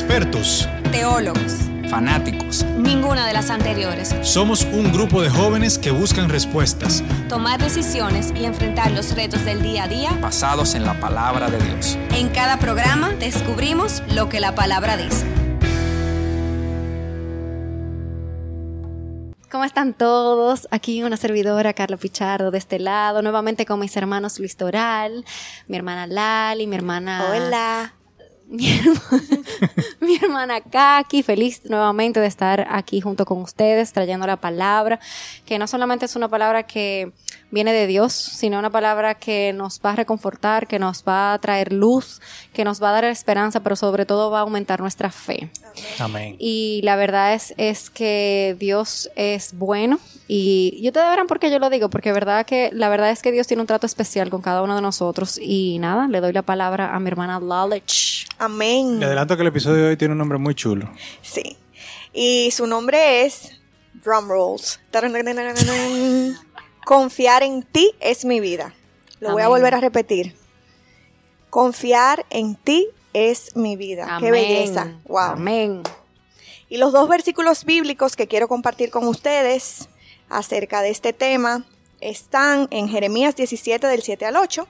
expertos, teólogos, fanáticos. Ninguna de las anteriores. Somos un grupo de jóvenes que buscan respuestas, tomar decisiones y enfrentar los retos del día a día basados en la palabra de Dios. En cada programa descubrimos lo que la palabra dice. ¿Cómo están todos? Aquí una servidora, Carla Pichardo, de este lado, nuevamente con mis hermanos Luis Toral, mi hermana Lali, mi hermana... Hola. mi hermana, Kaki, feliz nuevamente de estar aquí junto con ustedes, trayendo la palabra, que no solamente es una palabra que viene de Dios, sino una palabra que nos va a reconfortar, que nos va a traer luz, que nos va a dar esperanza, pero sobre todo va a aumentar nuestra fe. Amén. Y la verdad es, es que Dios es bueno. Y yo te verán por qué yo lo digo, porque verdad que la verdad es que Dios tiene un trato especial con cada uno de nosotros. Y nada, le doy la palabra a mi hermana Lalech. Amén. Le adelanto que el episodio de hoy tiene un nombre muy chulo. Sí. Y su nombre es Drum Rolls. Confiar en ti es mi vida. Lo voy a volver a repetir. Confiar en ti es mi vida. Qué belleza. Wow. Amén. Y los dos versículos bíblicos que quiero compartir con ustedes acerca de este tema están en Jeremías 17 del 7 al 8,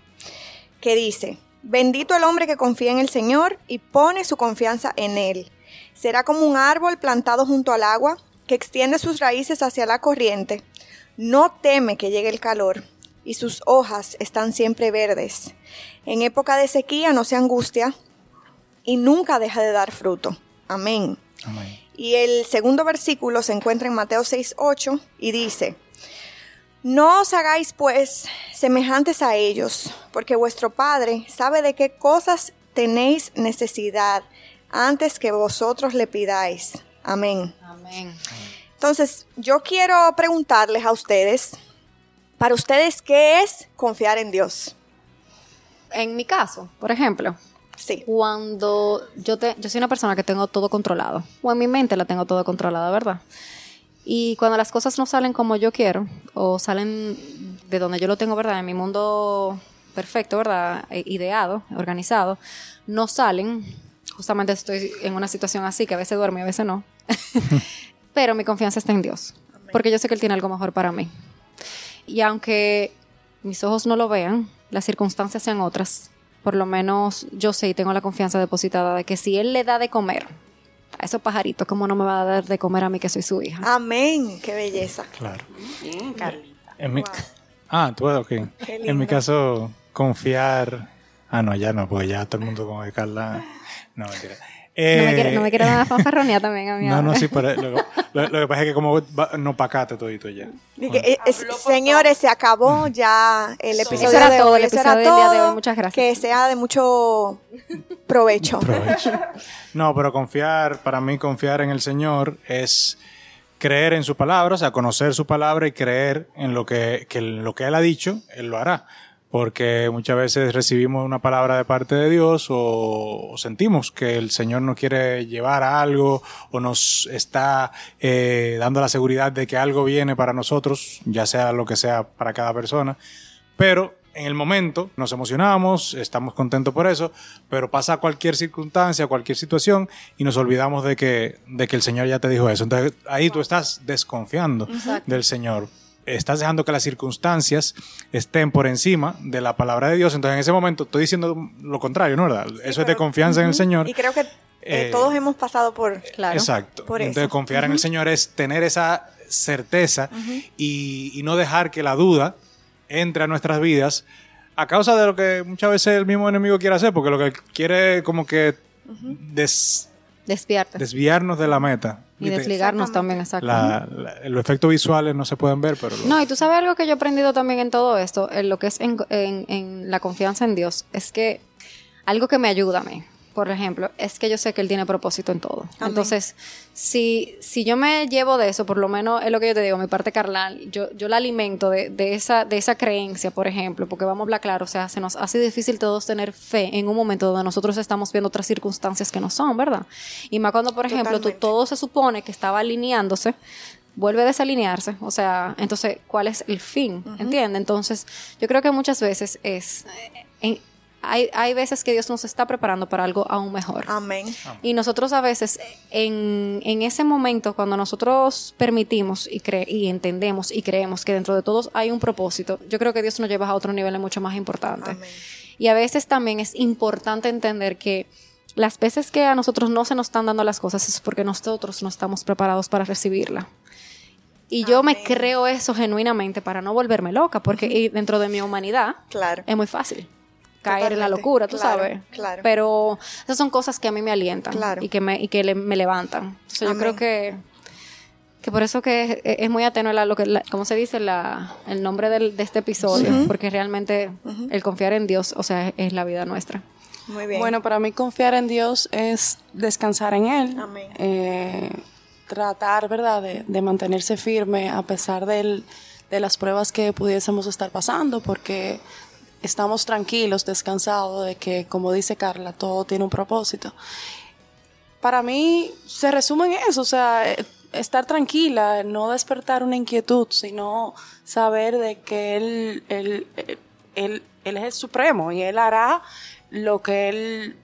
que dice, Bendito el hombre que confía en el Señor y pone su confianza en Él. Será como un árbol plantado junto al agua, que extiende sus raíces hacia la corriente. No teme que llegue el calor, y sus hojas están siempre verdes. En época de sequía no se angustia, y nunca deja de dar fruto. Amén. Amén. Y el segundo versículo se encuentra en Mateo 6:8 y dice, No os hagáis pues semejantes a ellos, porque vuestro Padre sabe de qué cosas tenéis necesidad antes que vosotros le pidáis. Amén. Amén. Entonces, yo quiero preguntarles a ustedes, para ustedes, ¿qué es confiar en Dios? En mi caso, por ejemplo, Sí. cuando yo, te, yo soy una persona que tengo todo controlado, o en mi mente la tengo todo controlada, ¿verdad? Y cuando las cosas no salen como yo quiero, o salen de donde yo lo tengo, ¿verdad? En mi mundo perfecto, ¿verdad? E- Ideado, organizado, no salen. Justamente estoy en una situación así, que a veces duermo y a veces no. Pero mi confianza está en Dios, porque yo sé que Él tiene algo mejor para mí. Y aunque mis ojos no lo vean, las circunstancias sean otras, por lo menos yo sé y tengo la confianza depositada de que si Él le da de comer a esos pajaritos, ¿cómo no me va a dar de comer a mí que soy su hija? Amén. Qué belleza. Claro. Bien, En mi- Ah, tú, ok. En mi caso, confiar... Ah, no, ya no, porque ya todo el mundo como que Carla... No, mentira. No me Eh, quiere, no me quiere dar una fanfarronía también a mí. No, no, sí, pero lo, lo- lo que pasa es que como va- no pacate todito ya. Y que, eh, es- señores, se acabó ya el episodio Eso era de todo, hoy. el Eso era episodio del día de hoy. Muchas gracias. Que sea de mucho provecho. Provecho. No, pero confiar, para mí confiar en el Señor es creer en su palabra, o sea, conocer su palabra y creer en lo que, que lo que Él ha dicho, Él lo hará. Porque muchas veces recibimos una palabra de parte de Dios o, sentimos que el Señor nos quiere llevar a algo o nos está eh, dando la seguridad de que algo viene para nosotros, ya sea lo que sea para cada persona. Pero en el momento nos emocionamos, estamos contentos por eso, pero pasa cualquier circunstancia, cualquier situación y nos olvidamos de que, de que el Señor ya te dijo eso. Entonces ahí tú estás desconfiando del Señor. Estás dejando que las circunstancias estén por encima de la palabra de Dios. Entonces en ese momento estoy diciendo lo contrario, ¿no? ¿Verdad? eso es de confianza en el Señor. Y creo que eh, Eh, todos hemos pasado por... Claro. Exacto. Por Entonces, eso. confiar en el Señor es tener esa certeza y, y no dejar que la duda entre a nuestras vidas a causa de lo que muchas veces el mismo enemigo quiere hacer, porque lo que quiere como que des- Despierte. desviarnos de la meta. y desligarnos también, exacto. La- la- los efectos visuales no se pueden ver, pero... lo- No, y tú sabes algo que yo he aprendido también en todo esto, en lo que es en, en- en la confianza en Dios, es que algo que me ayuda a mí, por ejemplo, es que yo sé que Él tiene propósito en todo. Amén. Entonces, si, si yo me llevo de eso, por lo menos es lo que yo te digo, mi parte carnal, yo, yo la alimento de, de esa, de esa creencia, por ejemplo, porque vamos a hablar claro, o sea, se nos hace difícil todos tener fe en un momento donde nosotros estamos viendo otras circunstancias que no son, ¿verdad? Y más cuando, por ejemplo, tú, todo se supone que estaba alineándose, vuelve a desalinearse. O sea, entonces, ¿cuál es el fin? ¿Entiendes? Entonces, yo creo que muchas veces es... eh, en- hay, hay veces que Dios nos está preparando para algo aún mejor. Amén. Y nosotros a veces, en, en ese momento, cuando nosotros permitimos y, cre y entendemos y creemos que dentro de todos hay un propósito, yo creo que Dios nos lleva a otro nivel mucho más importante. Amén. Y a veces también es importante entender que las veces que a nosotros no se nos están dando las cosas es porque nosotros no estamos preparados para recibirla. Y yo me creo eso genuinamente para no volverme loca, porque dentro de mi humanidad Claro. es muy fácil caer en la locura, tú Claro, sabes. claro. Pero esas son cosas que a mí me alientan Claro. y que me, y que le- me levantan. Entonces yo creo que, que por eso que es, es muy ateno la, lo que, la- ¿cómo se dice? La, el nombre del- de este episodio, porque realmente el confiar en Dios, o sea, es, es la vida nuestra. Muy bien. Bueno, para mí confiar en Dios es descansar en Él. Amén. Eh, tratar, ¿verdad?, de, de mantenerse firme a pesar del- de las pruebas que pudiésemos estar pasando, porque estamos tranquilos, descansados de que, como dice Carla, todo tiene un propósito. Para mí se resume en eso, o sea, estar tranquila, no despertar una inquietud, sino saber de que Él, él, él, él- él es el supremo y Él hará lo que Él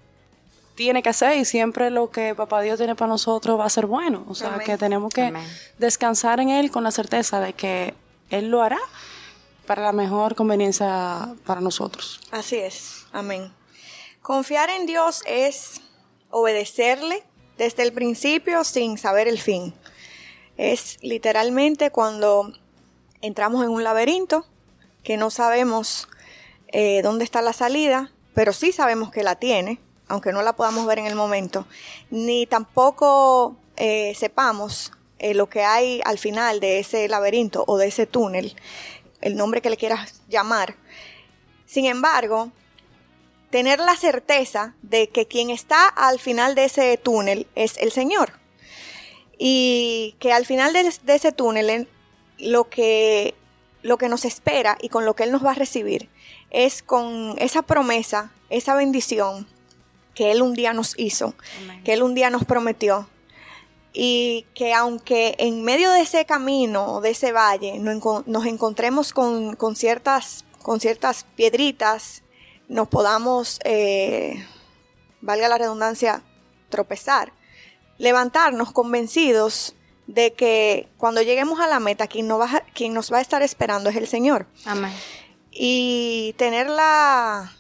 tiene que hacer y siempre lo que Papá Dios tiene para nosotros va a ser bueno. O sea, Amén. que tenemos que Amén. descansar en Él con la certeza de que Él lo hará para la mejor conveniencia para nosotros. Así es. Amén. Confiar en Dios es obedecerle desde el principio sin saber el fin. Es literalmente cuando entramos en un laberinto que no sabemos eh, dónde está la salida, pero sí sabemos que la tiene, aunque no la podamos ver en el momento, ni tampoco eh, sepamos eh, lo que hay al final de ese laberinto o de ese túnel, el nombre que le quieras llamar. Sin embargo, tener la certeza de que quien está al final de ese túnel es el Señor. Y que al final de, de ese túnel lo que, lo que nos espera y con lo que Él nos va a recibir es con esa promesa, esa bendición que Él un día nos hizo, que Él un día nos prometió. Y que aunque en medio de ese camino, de ese valle, nos encontremos con, con ciertas, con ciertas piedritas, nos podamos, eh, valga la redundancia, tropezar, levantarnos convencidos de que cuando lleguemos a la meta, quien, no va quien nos va a estar esperando es el Señor Amén. y tener la,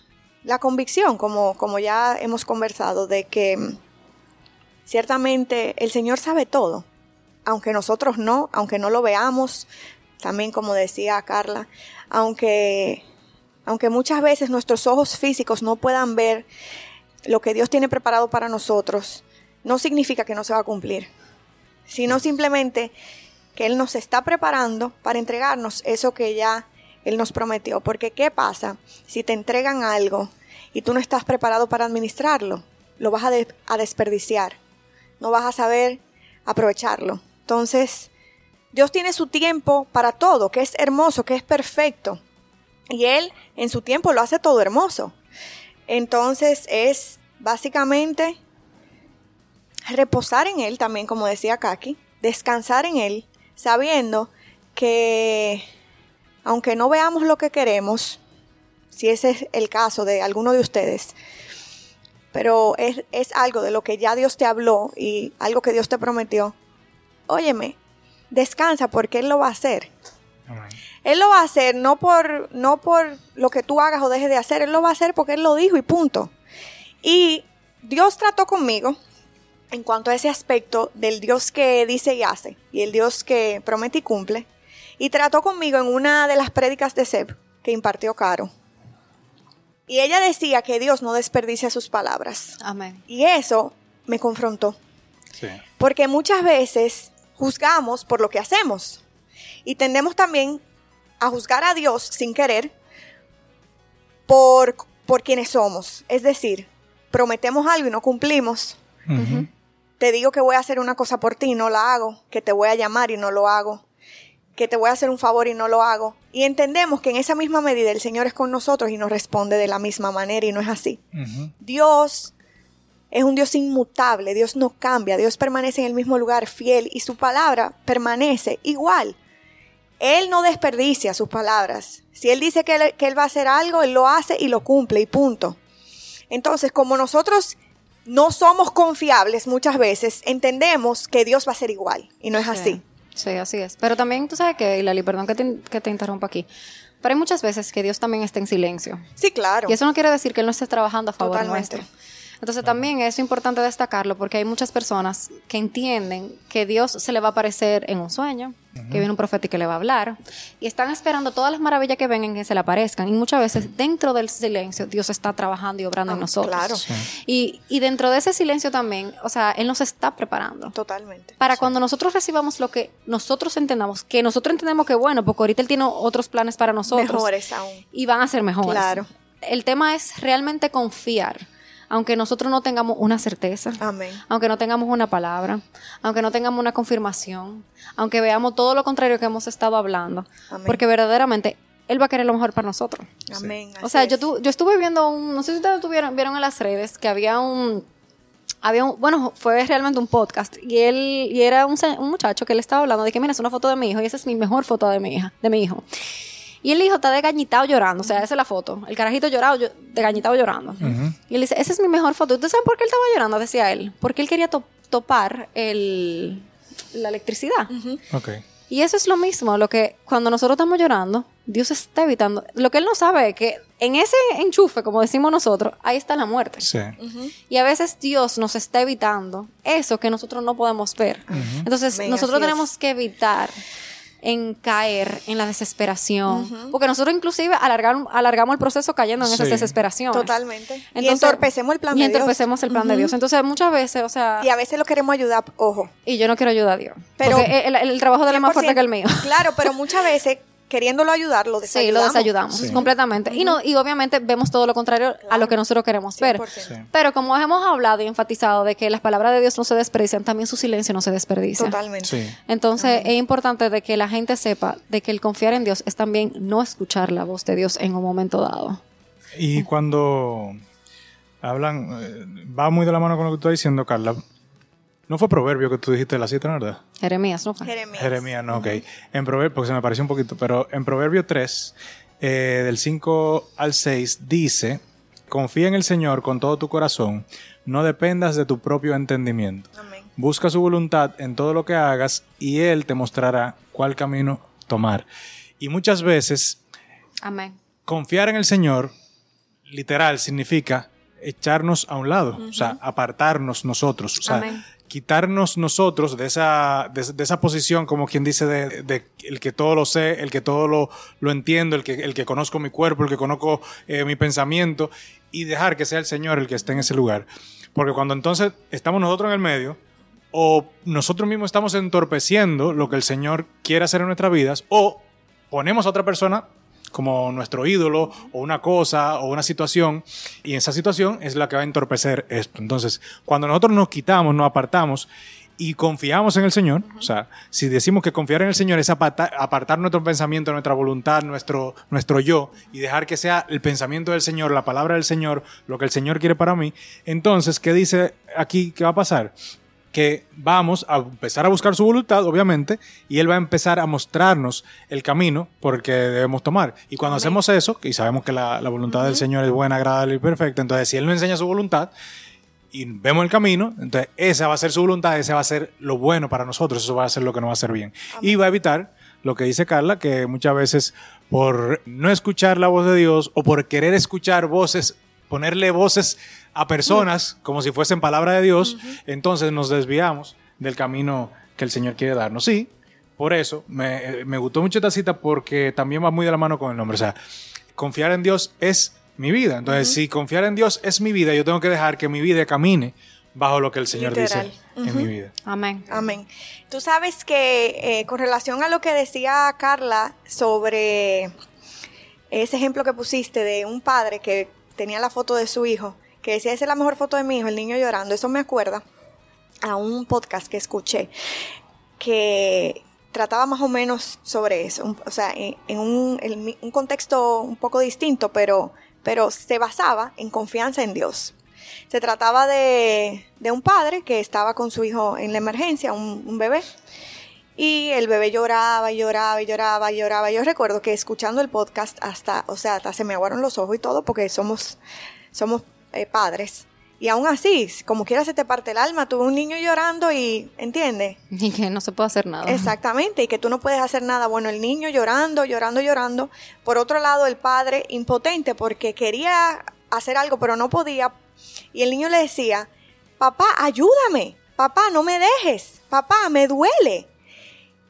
la convicción, como, como ya hemos conversado, de que ciertamente el Señor sabe todo, aunque nosotros no, aunque no lo veamos, también como decía Carla, aunque, aunque muchas veces nuestros ojos físicos no puedan ver lo que Dios tiene preparado para nosotros, no significa que no se va a cumplir, sino simplemente que Él nos está preparando para entregarnos eso que ya Él nos prometió. Porque ¿qué pasa si te entregan algo y tú no estás preparado para administrarlo? Lo vas a, a desperdiciar, no vas a saber aprovecharlo. Entonces, Dios tiene su tiempo para todo, que es hermoso, que es perfecto. Y Él en su tiempo lo hace todo hermoso. Entonces es básicamente reposar en Él también, como decía Kaki, descansar en Él, sabiendo que aunque no veamos lo que queremos, si ese es el caso de alguno de ustedes, pero es, es algo de lo que ya Dios te habló y algo que Dios te prometió, óyeme, descansa porque Él lo va a hacer. Amén. Él lo va a hacer no por, no por lo que tú hagas o dejes de hacer, Él lo va a hacer porque Él lo dijo y punto. Y Dios trató conmigo en cuanto a ese aspecto del Dios que dice y hace y el Dios que promete y cumple. Y trató conmigo en una de las prédicas de Seb que impartió Caro. Y ella decía que Dios no desperdicia sus palabras. Amén. Y eso me confrontó. Sí. Porque muchas veces juzgamos por lo que hacemos. Y tendemos también a juzgar a Dios sin querer por, por quienes somos. Es decir, prometemos algo y no cumplimos. Te digo que voy a hacer una cosa por ti y no la hago. Que te voy a llamar y no lo hago. Que te voy a hacer un favor y no lo hago. Y entendemos que en esa misma medida el Señor es con nosotros y nos responde de la misma manera y no es así. Dios es un Dios inmutable, Dios no cambia, Dios permanece en el mismo lugar fiel y su palabra permanece igual. Él no desperdicia sus palabras. Si Él dice que él, que él va a hacer algo, Él lo hace y lo cumple y punto. Entonces, como nosotros no somos confiables muchas veces, entendemos que Dios va a ser igual y no es así. Sí, así es. Pero también, tú sabes que, Lali, perdón que te, que te interrumpa aquí, pero hay muchas veces que Dios también está en silencio. Sí, claro. Y eso no quiere decir que Él no esté trabajando a favor Totalmente. nuestro. Entonces también es importante destacarlo porque hay muchas personas que entienden que Dios se le va a aparecer en un sueño, que viene un profeta y que le va a hablar, y están esperando todas las maravillas que vengan que se le aparezcan. Y muchas veces dentro del silencio Dios está trabajando y obrando en Ah, nosotros. claro. Y, y dentro de ese silencio también, o sea, Él nos está preparando. Totalmente. Para cuando nosotros recibamos lo que nosotros entendamos, que nosotros entendemos que bueno, porque ahorita Él tiene otros planes para nosotros. Mejores aún. Y van a ser mejores. Claro. El tema es realmente confiar, aunque nosotros no tengamos una certeza, Amén. aunque no tengamos una palabra, aunque no tengamos una confirmación, aunque veamos todo lo contrario que hemos estado hablando, Amén. porque verdaderamente Él va a querer lo mejor para nosotros. Amén. O sea, yo, tu- yo estuve viendo un, no sé si ustedes tuvieron, vieron en las redes que había un, había un, bueno, fue realmente un podcast y él, y era un, un muchacho que le estaba hablando de que, mira, es una foto de mi hijo y esa es mi mejor foto de mi hija, de mi hijo. Y el hijo está degañitado llorando, o sea, esa es la foto. El carajito llorado, yo- degañitado llorando. Y él dice, esa es mi mejor foto. ¿Ustedes saben por qué él estaba llorando? Decía él. Porque él quería to- topar el, la electricidad. Ok. Y eso es lo mismo, lo que cuando nosotros estamos llorando, Dios está evitando. Lo que Él no sabe es que en ese enchufe, como decimos nosotros, ahí está la muerte. Sí. Y a veces Dios nos está evitando eso que nosotros no podemos ver. Entonces, nosotros es. tenemos que evitar en caer en la desesperación. Porque nosotros inclusive alargar- alargamos el proceso cayendo en esas Sí. desesperaciones. Totalmente. Y entorpecemos el plan de Dios. entorpecemos el plan de Dios. Entonces, muchas veces, o sea, Y a veces lo queremos ayudar, ojo. y yo no quiero ayudar a Dios. Pero- porque el, el trabajo de él es más fuerte 100%. que el mío. Claro, pero muchas veces queriéndolo ayudar, lo Sí, desayudamos. lo desayudamos Sí. completamente. Y no y obviamente vemos todo lo contrario a lo que nosotros queremos ver. 100%. Sí. Pero como hemos hablado y enfatizado de que las palabras de Dios no se desperdician, también su silencio no se desperdicia. Totalmente. Sí. Entonces es importante de que la gente sepa de que el confiar en Dios es también no escuchar la voz de Dios en un momento dado. Y cuando hablan, eh, va muy de la mano con lo que tú estás diciendo, Carla. No fue proverbio que tú dijiste la cita, ¿no ¿verdad? Jeremías, ¿no fue? Jeremías. Jeremías, no, ok. En Proverbio, porque se me pareció un poquito, pero en Proverbio 3, eh, del 5 al 6, dice, confía en el Señor con todo tu corazón, no dependas de tu propio entendimiento. Amén. Busca su voluntad en todo lo que hagas y Él te mostrará cuál camino tomar. Y muchas veces Amén. confiar en el Señor, literal, significa echarnos a un lado, o sea, apartarnos nosotros, o sea, Amén. Quitarnos nosotros de esa, de, esa posición, como quien dice, de el que todo lo sé, el que todo lo, lo entiendo, el que, el que conozco mi cuerpo, el que conozco eh, mi pensamiento, y dejar que sea el Señor el que esté en ese lugar. Porque cuando entonces estamos nosotros en el medio, o nosotros mismos estamos entorpeciendo lo que el Señor quiere hacer en nuestras vidas, o ponemos a otra persona como nuestro ídolo o una cosa o una situación y esa situación es la que va a entorpecer esto. Entonces, cuando nosotros nos quitamos, nos apartamos y confiamos en el Señor, o sea, si decimos que confiar en el Señor es apartar, apartar nuestro pensamiento, nuestra voluntad, nuestro, nuestro yo y dejar que sea el pensamiento del Señor, la palabra del Señor, lo que el Señor quiere para mí, entonces, ¿qué dice aquí que va a pasar? Que vamos a empezar a buscar su voluntad, obviamente, y Él va a empezar a mostrarnos el camino por el que debemos tomar. Y cuando hacemos eso, y sabemos que la, la voluntad del Señor es buena, agradable y perfecta, entonces si Él nos enseña su voluntad y vemos el camino, entonces esa va a ser su voluntad, ese va a ser lo bueno para nosotros, eso va a ser lo que nos va a hacer bien. Y va a evitar lo que dice Carla, que muchas veces por no escuchar la voz de Dios o por querer escuchar voces, ponerle voces a personas como si fuesen palabra de Dios, entonces nos desviamos del camino que el Señor quiere darnos. Sí, por eso me, me gustó mucho esta cita porque también va muy de la mano con el nombre. O sea, confiar en Dios es mi vida. Entonces, si confiar en Dios es mi vida, yo tengo que dejar que mi vida camine bajo lo que el Señor Literal. dice en mi vida. Amén. Amén. Tú sabes que eh, con relación a lo que decía Carla sobre ese ejemplo que pusiste de un padre que tenía la foto de su hijo, que decía, esa es la mejor foto de mi hijo, el niño llorando, eso me acuerda a un podcast que escuché que trataba más o menos sobre eso, o sea, en, un, un contexto un poco distinto, pero, pero se basaba en confianza en Dios. Se trataba de, de un padre que estaba con su hijo en la emergencia, un bebé, y el bebé lloraba y lloraba y lloraba y lloraba. Yo recuerdo que escuchando el podcast hasta, o sea, hasta se me aguaron los ojos y todo porque somos, somos eh, padres. Y aún así, como quiera se te parte el alma, tú ves un niño llorando y, ¿entiendes? Y que no se puede hacer nada. Exactamente, y que tú no puedes hacer nada. Bueno, el niño llorando, llorando, llorando. Por otro lado, el padre impotente porque quería hacer algo, pero no podía. Y el niño le decía, papá, ayúdame, papá, no me dejes, papá, me duele.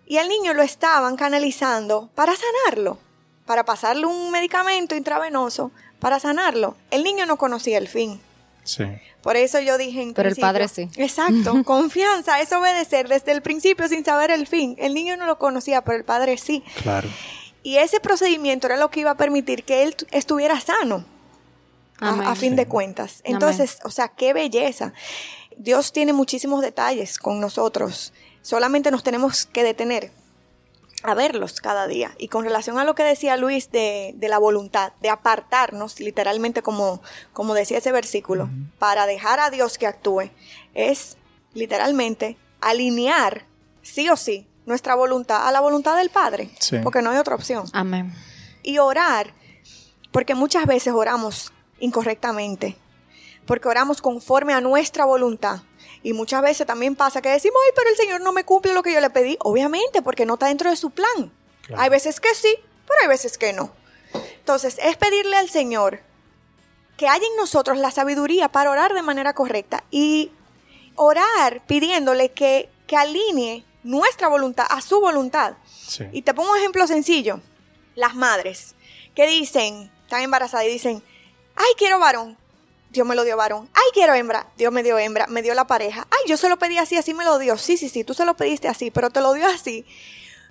Y el niño lo estaban canalizando para sanarlo, para pasarle un medicamento intravenoso, para sanarlo. El niño no conocía el fin. Sí. Por eso yo dije en Pero el padre sí. Exacto, confianza, es obedecer desde el principio sin saber el fin. El niño no lo conocía, pero el padre sí. Claro. Y ese procedimiento era lo que iba a permitir que él tu- estuviera sano, a fin de cuentas. Entonces, o sea, qué belleza. Dios tiene muchísimos detalles con nosotros. Solamente nos tenemos que detener a verlos cada día. Y con relación a lo que decía Luis de, de la voluntad, de apartarnos, literalmente como, como decía ese versículo, para dejar a Dios que actúe, es literalmente alinear, sí o sí, nuestra voluntad a la voluntad del Padre. Sí. Porque no hay otra opción Amén. y orar, porque muchas veces oramos incorrectamente, porque oramos conforme a nuestra voluntad. Y muchas veces también pasa que decimos, ay, pero el Señor no me cumple lo que yo le pedí. Obviamente, porque no está dentro de su plan. Claro. Hay veces que sí, pero hay veces que no. Entonces, es pedirle al Señor que haya en nosotros la sabiduría para orar de manera correcta y orar pidiéndole que, que alinee nuestra voluntad a su voluntad. Sí. Y te pongo un ejemplo sencillo. Las madres que dicen, están embarazadas y dicen, ay, quiero varón. Dios me lo dio varón. Ay, quiero hembra. Dios me dio hembra. Me dio la pareja. Ay, yo se lo pedí así, así me lo dio. Sí, sí, sí, tú se lo pediste así, pero te lo dio así.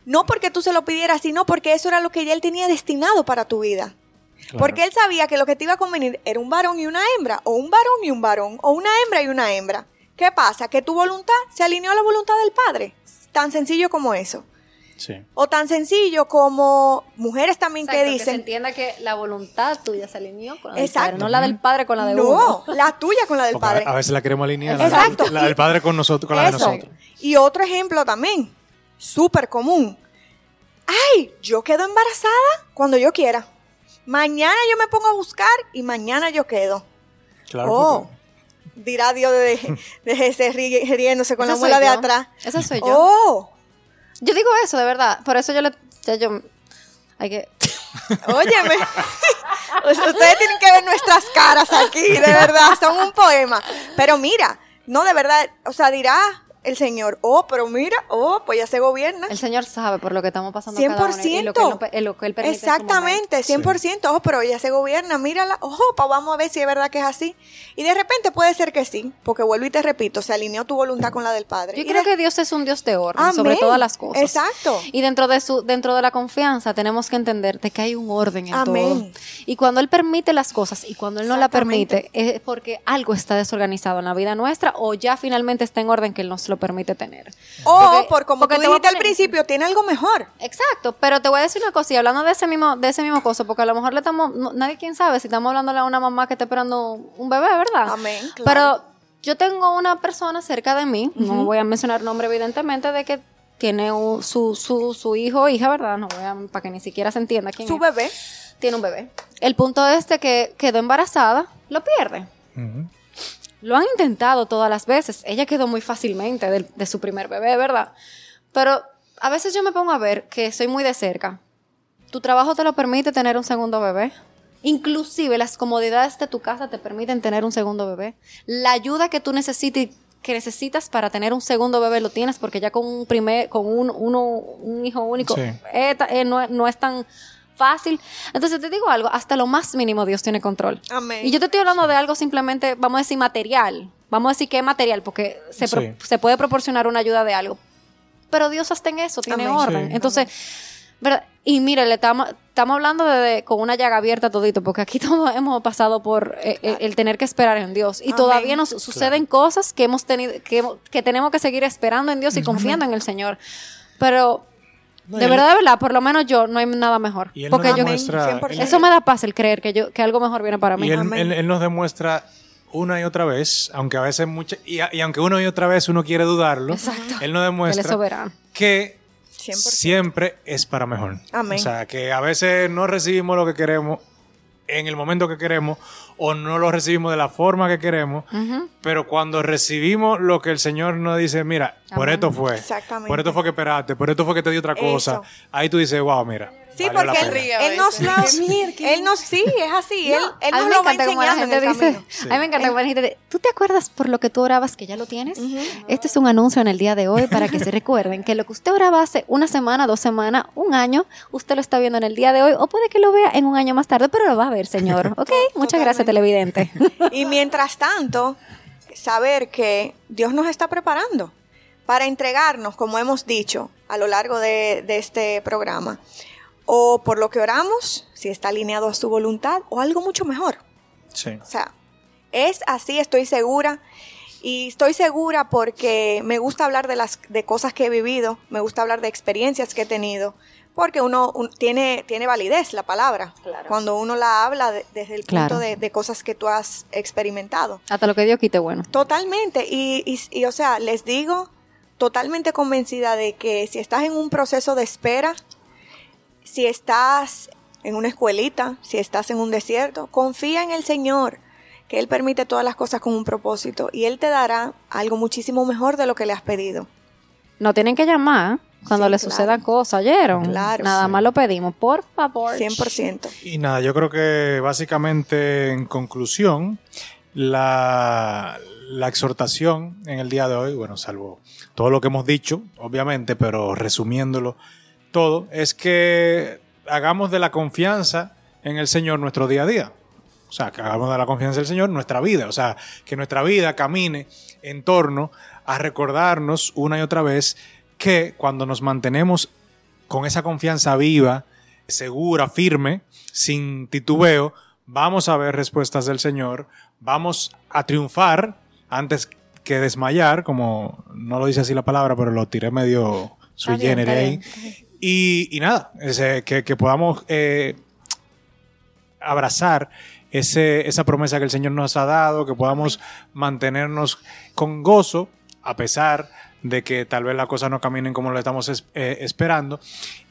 No porque tú se lo pidieras, sino porque eso era lo que ya él tenía destinado para tu vida. Claro. Porque él sabía que lo que te iba a convenir era un varón y una hembra, o un varón y un varón, o una hembra y una hembra. ¿Qué pasa? Que tu voluntad se alineó a la voluntad del Padre. Tan sencillo como eso. Sí. O tan sencillo como mujeres también que Exacto, se dicen, entienda que la voluntad tuya se alineó con la del Exacto. padre, no la del padre con la de no, uno. la tuya con la del Porque Padre. A veces la queremos alinear. la- Exacto. La, del padre con nosotros, con la de nosotros. Y otro ejemplo también, súper común. Ay, yo quedo embarazada cuando yo quiera. Mañana yo me pongo a buscar y mañana yo quedo. Claro. oh, dirá Dios de, de ese ri- riéndose con la muela de atrás. Esa soy yo. Oh, Yo digo eso, de verdad. Por eso yo le. ya yo, hay que. óyeme. Ustedes tienen que ver nuestras caras aquí, de verdad, son un poema. Pero mira, no de verdad, o sea, dirá el Señor, oh, pero mira, oh, pues ya se gobierna. El Señor sabe por lo que estamos pasando cada uno y lo 100%. que, él no pe- lo que él permite en su momento. Exactamente, 100%. Ojo, pero ella se gobierna. Mírala. Ojo, pa, vamos a ver si es verdad que es así. Y de repente puede ser que sí, porque vuelvo y te repito, se alineó tu voluntad con la del Padre. Yo Y creo de- que Dios es un Dios de orden Amén. sobre todas las cosas. Exacto. Y dentro de su dentro de la confianza tenemos que entender de que hay un orden en Amén. todo. Y cuando él permite las cosas y cuando él no la permite es porque algo está desorganizado en la vida nuestra o ya finalmente está en orden que él nos lo permite tener. O Porque- por como porque tú dijiste al principio, tiene algo mejor. Exacto, pero te voy a decir una cosa, y hablando de ese mismo, de ese mismo cosa, porque a lo mejor le estamos, no- nadie quien sabe si estamos hablándole a una mamá que está esperando un bebé, ¿verdad? Amén, claro. Pero yo tengo una persona cerca de mí, no voy a mencionar nombre evidentemente, de que tiene un- su, su, su hijo o hija, ¿verdad? No voy a, para que ni siquiera se entienda quién Su es. bebé. Tiene un bebé. El punto es de que quedó embarazada, lo pierde. Ujú. Lo han intentado todas las veces. Ella quedó muy fácilmente de, su primer bebé, ¿verdad? Pero a veces yo me pongo a ver que soy muy de cerca. ¿Tu trabajo te lo permite tener un segundo bebé? Inclusive las comodidades de tu casa te permiten tener un segundo bebé. La ayuda que tú necesites que necesitas para tener un segundo bebé lo tienes porque ya con un primer con un, uno, un hijo único Sí. eh, eh, no, es- no es tan fácil. Entonces te digo algo, hasta lo más mínimo Dios tiene control. Amén. Y yo te estoy hablando de algo simplemente, vamos a decir material. Vamos a decir que es material porque se, pro- se puede proporcionar una ayuda de algo. Pero Dios hasta en eso tiene Amén. orden. Sí. Entonces, ¿verdad? Y mire, le estamos, estamos hablando de, de- con una llaga abierta todito, porque aquí todos hemos pasado por eh, el, el tener que esperar en Dios. Y Amén. todavía nos suceden cosas que hemos tenido, que, que tenemos que seguir esperando en Dios y confiando en el Señor. Pero, No, de verdad, de verdad, por lo menos yo, no hay nada mejor. Y él porque nos yo, demuestra, 100%. él- eso me da paz el creer que yo que algo mejor viene para mí. Y él, Amén. él- él nos demuestra una y otra vez, aunque a veces mucha, y, a- y aunque una y otra vez uno quiere dudarlo, Exacto. él nos demuestra que 100%. siempre es para mejor. Amén. O sea, que a veces no recibimos lo que queremos en el momento que queremos o no lo recibimos de la forma que queremos, pero cuando recibimos lo que el Señor nos dice, mira, por esto fue, por esto fue que esperaste, por esto fue que te di otra cosa, Eso. ahí tú dices, wow, mira. Sí, la porque él, pena". ríe a él nos, lo- él nos, sí, es así, él, él a nos lo va encanta como la enseñando en gente el dice, camino. a mí me encanta como la gente dice, ¿tú te acuerdas por lo que tú orabas que ya lo tienes? Este es un anuncio en el día de hoy para que se recuerden que lo que usted oraba hace una semana, dos semanas, un año, usted lo está viendo en el día de hoy o puede que lo vea en un año más tarde, pero lo va a ver, señor. ¿Ok? Muchas gracias, televidente. Y mientras tanto, saber que Dios nos está preparando para entregarnos, como hemos dicho a lo largo de, de este programa, o por lo que oramos, si está alineado a su voluntad, o algo mucho mejor. Sí. O sea, es así, estoy segura. Y estoy segura porque me gusta hablar de las de cosas que he vivido, me gusta hablar de experiencias que he tenido, porque uno un- tiene, tiene validez la palabra. Cuando uno la habla de- desde el punto Claro. de, de cosas que tú has experimentado. Hasta lo que Dios quite bueno. Totalmente. Y, y, y, o sea, les digo, totalmente convencida de que si estás en un proceso de espera, si estás en una escuelita, si estás en un desierto, confía en el Señor, que Él permite todas las cosas con un propósito y Él te dará algo muchísimo mejor de lo que le has pedido. No tienen que llamar cuando Sí, les claro. sucedan cosas, ¿oyeron? Claro. Nada Sí. más lo pedimos, por favor. 100%. Y nada, yo creo que básicamente en conclusión, la, la exhortación en el día de hoy, bueno, salvo todo lo que hemos dicho, obviamente, pero resumiéndolo todo, es que hagamos de la confianza en el Señor nuestro día a día. O sea, que hagamos de la confianza del Señor nuestra vida. O sea, que nuestra vida camine en torno a recordarnos una y otra vez que cuando nos mantenemos con esa confianza viva, segura, firme, sin titubeo, vamos a ver respuestas del Señor, vamos a triunfar antes que desmayar, como no lo dice así la palabra, pero lo tiré medio generis está ahí. Y, nada, que, podamos eh, abrazar ese, esa promesa que el Señor nos ha dado, que podamos mantenernos con gozo, a pesar de que tal vez las cosas no caminen como lo estamos es- eh, esperando,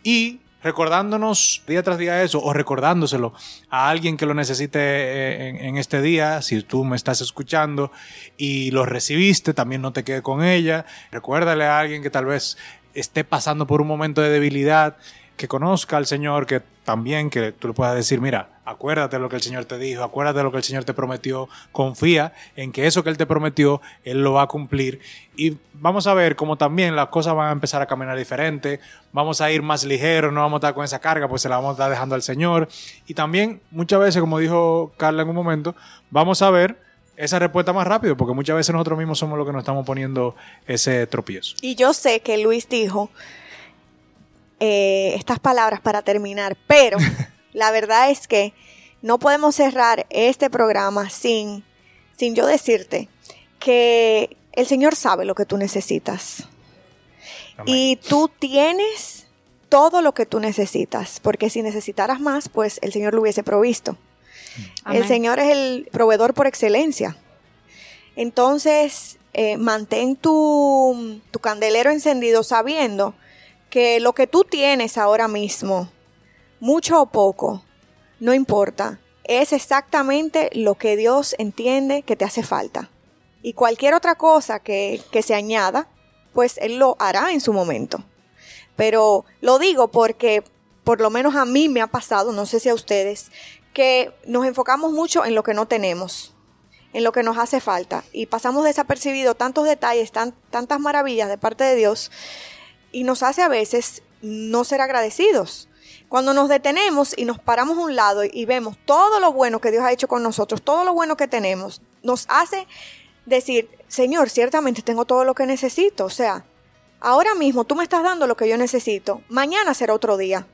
y recordándonos día tras día eso, o recordándoselo a alguien que lo necesite eh, en, en este día, si tú me estás escuchando y lo recibiste, también no te quedes con ella, recuérdale a alguien que tal vez esté pasando por un momento de debilidad, que conozca al Señor, que también que tú le puedas decir, mira, acuérdate de lo que el Señor te dijo, acuérdate de lo que el Señor te prometió, confía en que eso que Él te prometió, Él lo va a cumplir. Y vamos a ver cómo también las cosas van a empezar a caminar diferente, vamos a ir más ligeros, no vamos a estar con esa carga, pues se la vamos a estar dejando al Señor. Y también muchas veces, como dijo Carla en un momento, vamos a ver esa respuesta más rápido, porque muchas veces nosotros mismos somos los que nos estamos poniendo ese tropiezo. Y yo sé que Luis dijo eh, estas palabras para terminar, pero la verdad es que no podemos cerrar este programa sin, sin yo decirte que el Señor sabe lo que tú necesitas. Amén. Y tú tienes todo lo que tú necesitas, porque si necesitaras más, pues el Señor lo hubiese provisto. El. Señor es el proveedor por excelencia. Entonces, eh, mantén tu, tu candelero encendido sabiendo que lo que tú tienes ahora mismo, mucho o poco, no importa, es exactamente lo que Dios entiende que te hace falta. Y cualquier otra cosa que, que se añada, pues Él lo hará en su momento. Pero lo digo porque por lo menos a mí me ha pasado, no sé si a ustedes, que nos enfocamos mucho en lo que no tenemos, en lo que nos hace falta y pasamos desapercibido tantos detalles, tan- tantas maravillas de parte de Dios y nos hace a veces no ser agradecidos. Cuando nos detenemos y nos paramos a un lado y vemos todo lo bueno que Dios ha hecho con nosotros, todo lo bueno que tenemos, nos hace decir, Señor, ciertamente tengo todo lo que necesito. O sea, ahora mismo tú me estás dando lo que yo necesito. Mañana será otro día.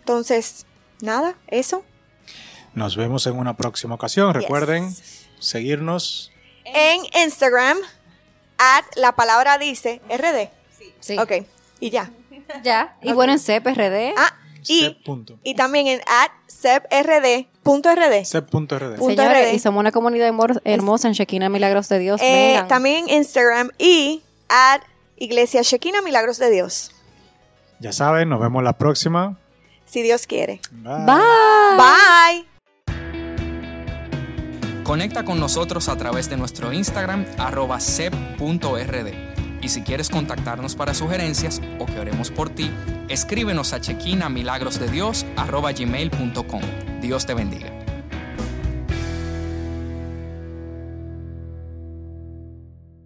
Entonces, nada, eso. Nos vemos en una próxima ocasión. Recuerden seguirnos. En Instagram, at la palabra dice RD. Sí. Ok, y ya. Ya. Y bueno, en CPRD. Ah, y, y también en at seprd.rd. Sep.rd. punto Señores, RD. y somos una comunidad hermosa en Shekinah Milagros de Dios. Eh, también Instagram y at Iglesia Shekina Milagros de Dios. Ya saben, nos vemos la próxima. Si Dios quiere. Bye. Bye. Bye. Conecta con nosotros a través de nuestro Instagram arroba sep.rd. Y si quieres contactarnos para sugerencias o que oremos por ti, escríbenos a chequina milagrosdedios arroba gmail.com. Dios te bendiga.